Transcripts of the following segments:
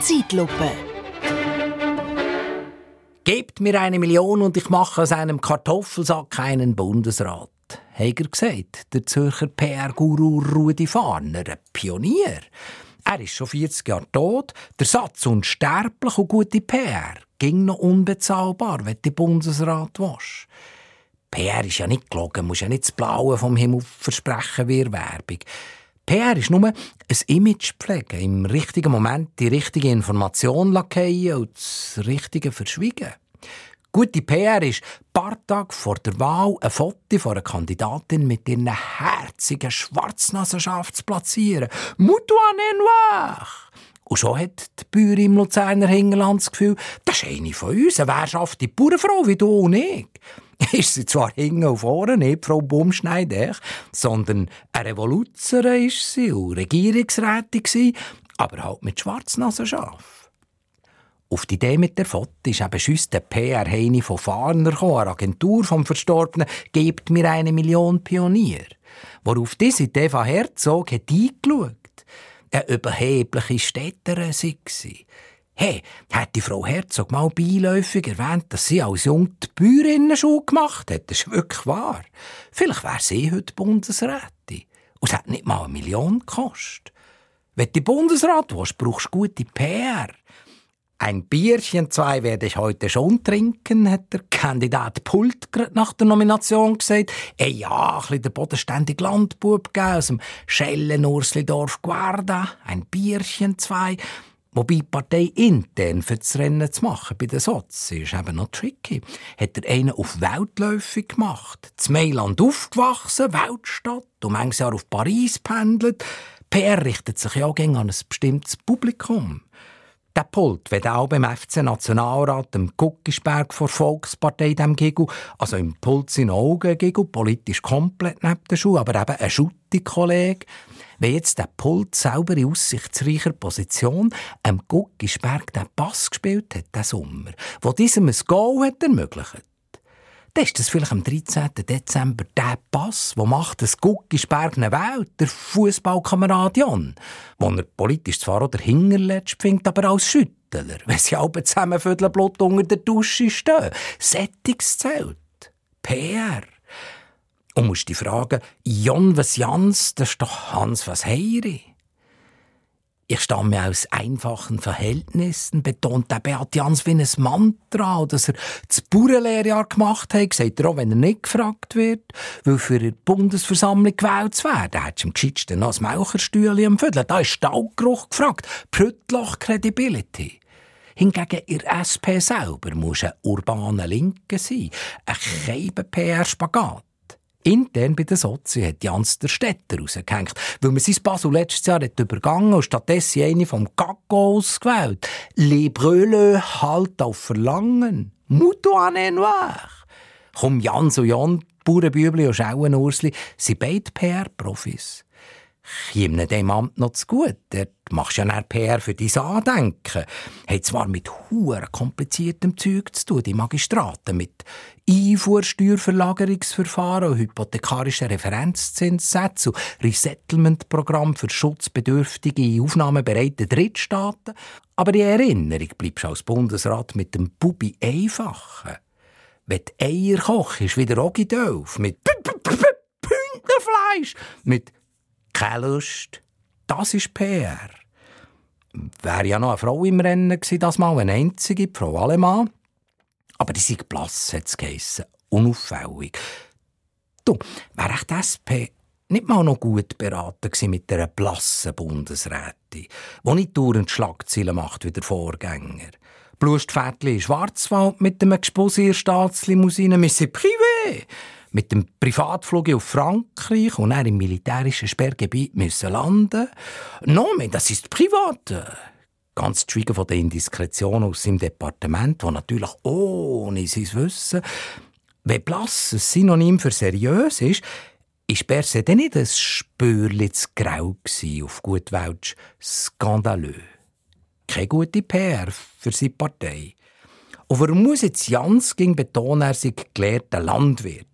Zeitlupe. Gebt mir eine Million und ich mache aus einem Kartoffelsack einen Bundesrat. Heger gesagt, der Zürcher PR-Guru Rudi Farner, ein Pionier. Er ist schon 40 Jahre tot, der Satz unsterblich und gute PR ging noch unbezahlbar, wenn du Bundesrat warst. PR ist ja nicht gelogen, muss ja nicht das Blaue vom Himmel versprechen wie Werbung. PR ist nur ein Image pflegen, im richtigen Moment die richtige Information lackieren und das Richtige verschwiegen. Gute PR ist, ein paar Tage vor der Wahl ein Foto von einer Kandidatin mit ihren herzigen Schwarznasenschaft zu platzieren. Moutoine noir! Und schon hat die Bäuerin im Luzerner Hinterland das Gefühl, das ist eine von uns, eine wehrschafte Bauernfrau wie du und ich. Ist sie zwar hinten und vorne, nicht Frau Bumschneider, sondern eine Revoluzerin ist sie und Regierungsrätin, aber halt mit Schwarznasenschaf. Auf die Idee mit der Foto ist eben schüss der PR-Heini von Farner gekommen, eine Agentur vom Verstorbenen, «Gebt mir eine Million Pionier». Worauf diese Idee von Herzog hat eingeschaut eine überhebliche Städterin sei. Hey, hat die Frau Herzog mal beiläufig erwähnt, dass sie als Jung die Bäuerinnen-Schule gemacht hat? Das ist wirklich wahr. Vielleicht wäre sie heute Bundesrätin. Und es hat nicht mal eine Million gekostet. Wenn du Bundesrat willst, brauchst du gute PR. Ein Bierchen, zwei werde ich heute schon trinken, hat der Kandidat Pult nach der Nomination gesagt. Ey, ja, ein der bodenständige Landbub aus dem Schellen Urslidorf Guarda. Ein Bierchen, zwei. Wobei die Partei intern für das Rennen zu machen bei den Sozi ist eben noch tricky. Hat er einen auf Weltläufig gemacht. Z Mailand aufgewachsen, Weltstadt, um manches Jahr auf Paris pendelt. PR richtet sich ja an ein bestimmtes Publikum. Der Pult wird auch beim FC Nationalrat, dem Guckisberg vor Volkspartei, dem Gigel, also im Pult sind Augen Gigel, politisch komplett neben der Schuhe, aber eben ein Schutti-Kollege. Wenn jetzt der Pult selber in aussichtsreicher Position am Guckisberg den Pass gespielt hat, den Sommer, wo diesem ein Goal hat ermöglicht, dann ist das vielleicht am 13. Dezember der Pass, wo macht das Guckisberg eine Welt, der Fußballkamerad Jan, wo er politisch zwar auch der Hingerletzt findet, aber als Schüttler, wenn sie alle zusammen Blut unter der Dusche stehen. Sättigszelt. PR. Und musst dich fragen, Jan was Jans, das ist doch Hans was Heiri. Ich stamme aus einfachen Verhältnissen, betont der Beat Jans wie ein Mantra, dass er das Bauernlehrjahr gemacht hat, sagt er auch, wenn er nicht gefragt wird, weil für die Bundesversammlung gewählt zu werden, hat am geschicktesten noch das Maucherstühle am Viertel. Da ist Stallgeruch gefragt. Prüttloch Credibility. Hingegen ihr SP selber muss ein urbaner Linke sein, ein Keiben-PR-Spagat. Intern bei den Sozi hat Jans der Städter rausgehängt, weil man sein Basel letztes Jahr hat übergangen und stattdessen eine vom Gacco ausgewählt. Les Brûleux halt auf Verlangen. Moutoine noir. Komm, Jans und Jan, Bauernbübli und Schauenursli, sind beide PR-Profis käme dem Amt noch zu gut. Dort machst du ja dann PR für dein Andenken. Hat zwar mit hoher kompliziertem Zeug zu tun, die Magistraten, mit Einfuhrsteuerverlagerungsverfahren, hypothekarischen Referenzzinssätzen Resettlement-Programm für schutzbedürftige, in aufnahmebereite Drittstaaten. Aber die Erinnerung bleibst du als Bundesrat mit dem Bubi einfachen. Wenn die Eier kochst, wieder Ogidolf mit Püntenfleisch, mit keine Lust. Das ist PR. Wäre ja noch eine Frau im Rennen gewesen, das mal eine einzige, Frau Allemann. Aber die sind blass, hat es geheissen. Unauffällig. Du, wäre echt die SP nicht mal noch gut beraten gewesen mit einer blassen Bundesrätin, die nicht dauernd Schlagzeilen macht wie der Vorgänger. Blustpferdli in Schwarzwald mit einem Gespusier Staatslimousine, wir sind privé mit dem Privatflug auf Frankreich und dann im militärischen Sperrgebiet müssen landen. No, das ist privat. Ganz schwiegen von der Indiskretion aus seinem Departement, wo natürlich ohne sein Wissen, wenn blass ein Synonym für seriös ist, ist per se dann nicht ein Spürli zu grau gewesen, auf gut Welsch skandalös. Keine gute PR für seine Partei. Und warum muss jetzt Jans gegen betonen, er sei gelehrter Landwirt?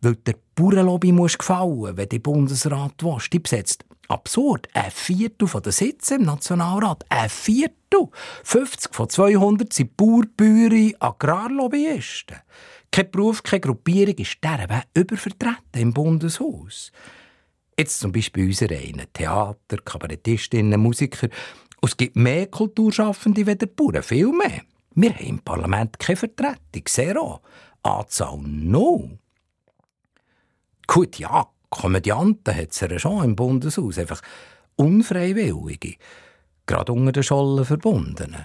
Weil der Bauernlobby muss gefallen, wenn die Bundesrat willst. Die besetzt absurd ein Viertel der Sitze im Nationalrat. Ein Viertel. du? 50 von 200 sind Bauern, Agrarlobbyisten. Kein Beruf, keine Gruppierung ist dieser übervertreten im Bundeshaus. Jetzt zum Beispiel unsere einen Theater, Kabarettistinnen, Musiker. Und es gibt mehr Kulturschaffende wie der Bauern, viel mehr. Wir haben im Parlament keine Vertretung, zero. Anzahl null. Gut, ja, Komödianten hat es ja schon im Bundeshaus, einfach Unfreiwillige, gerade unter den Schollen verbundenen.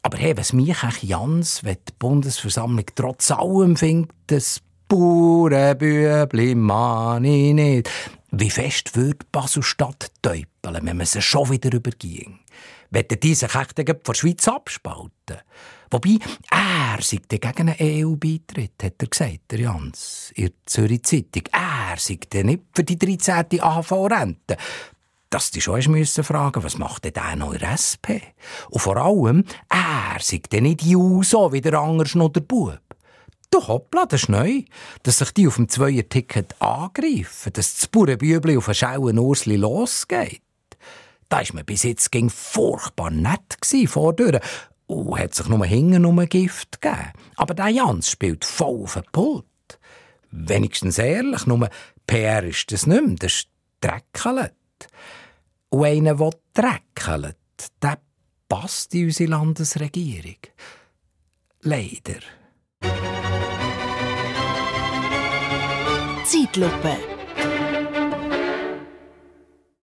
Aber hey, was mich echt Jans, wenn die Bundesversammlung trotz allem findet, das Bauernbübli mani nicht. Wie fest würde Basel-Stadt täupeln, wenn man sie schon wieder überging? Wollen die sich echt von der Schweiz abspalten? Wobei, er sei gegen einen EU-Beitritt, hat er gesagt, der Jans, in der Zürich Zeitung. Er sei nicht für die 13. AV-Rente. Dass die schon müssen fragen, was macht denn der noch in der SP? Und vor allem, er sei nicht Juso wie der Angers noch der Bub. Du hoppla, das ist neu. Dass sich die auf dem Zweier-Ticket angreifen, dass das Bauernbübli auf einen schauen Ursli losgeht. Da war man bis jetzt ging furchtbar nett vordurch und hat sich nur hinten um Gift gegeben. Aber der Jans spielt voll auf den Pult. Wenigstens ehrlich, nur PR ist das nicht mehr, das ist dreckelt. Und einer, der dreckelt, der passt in unsere Landesregierung. Leider. Zeitlupe.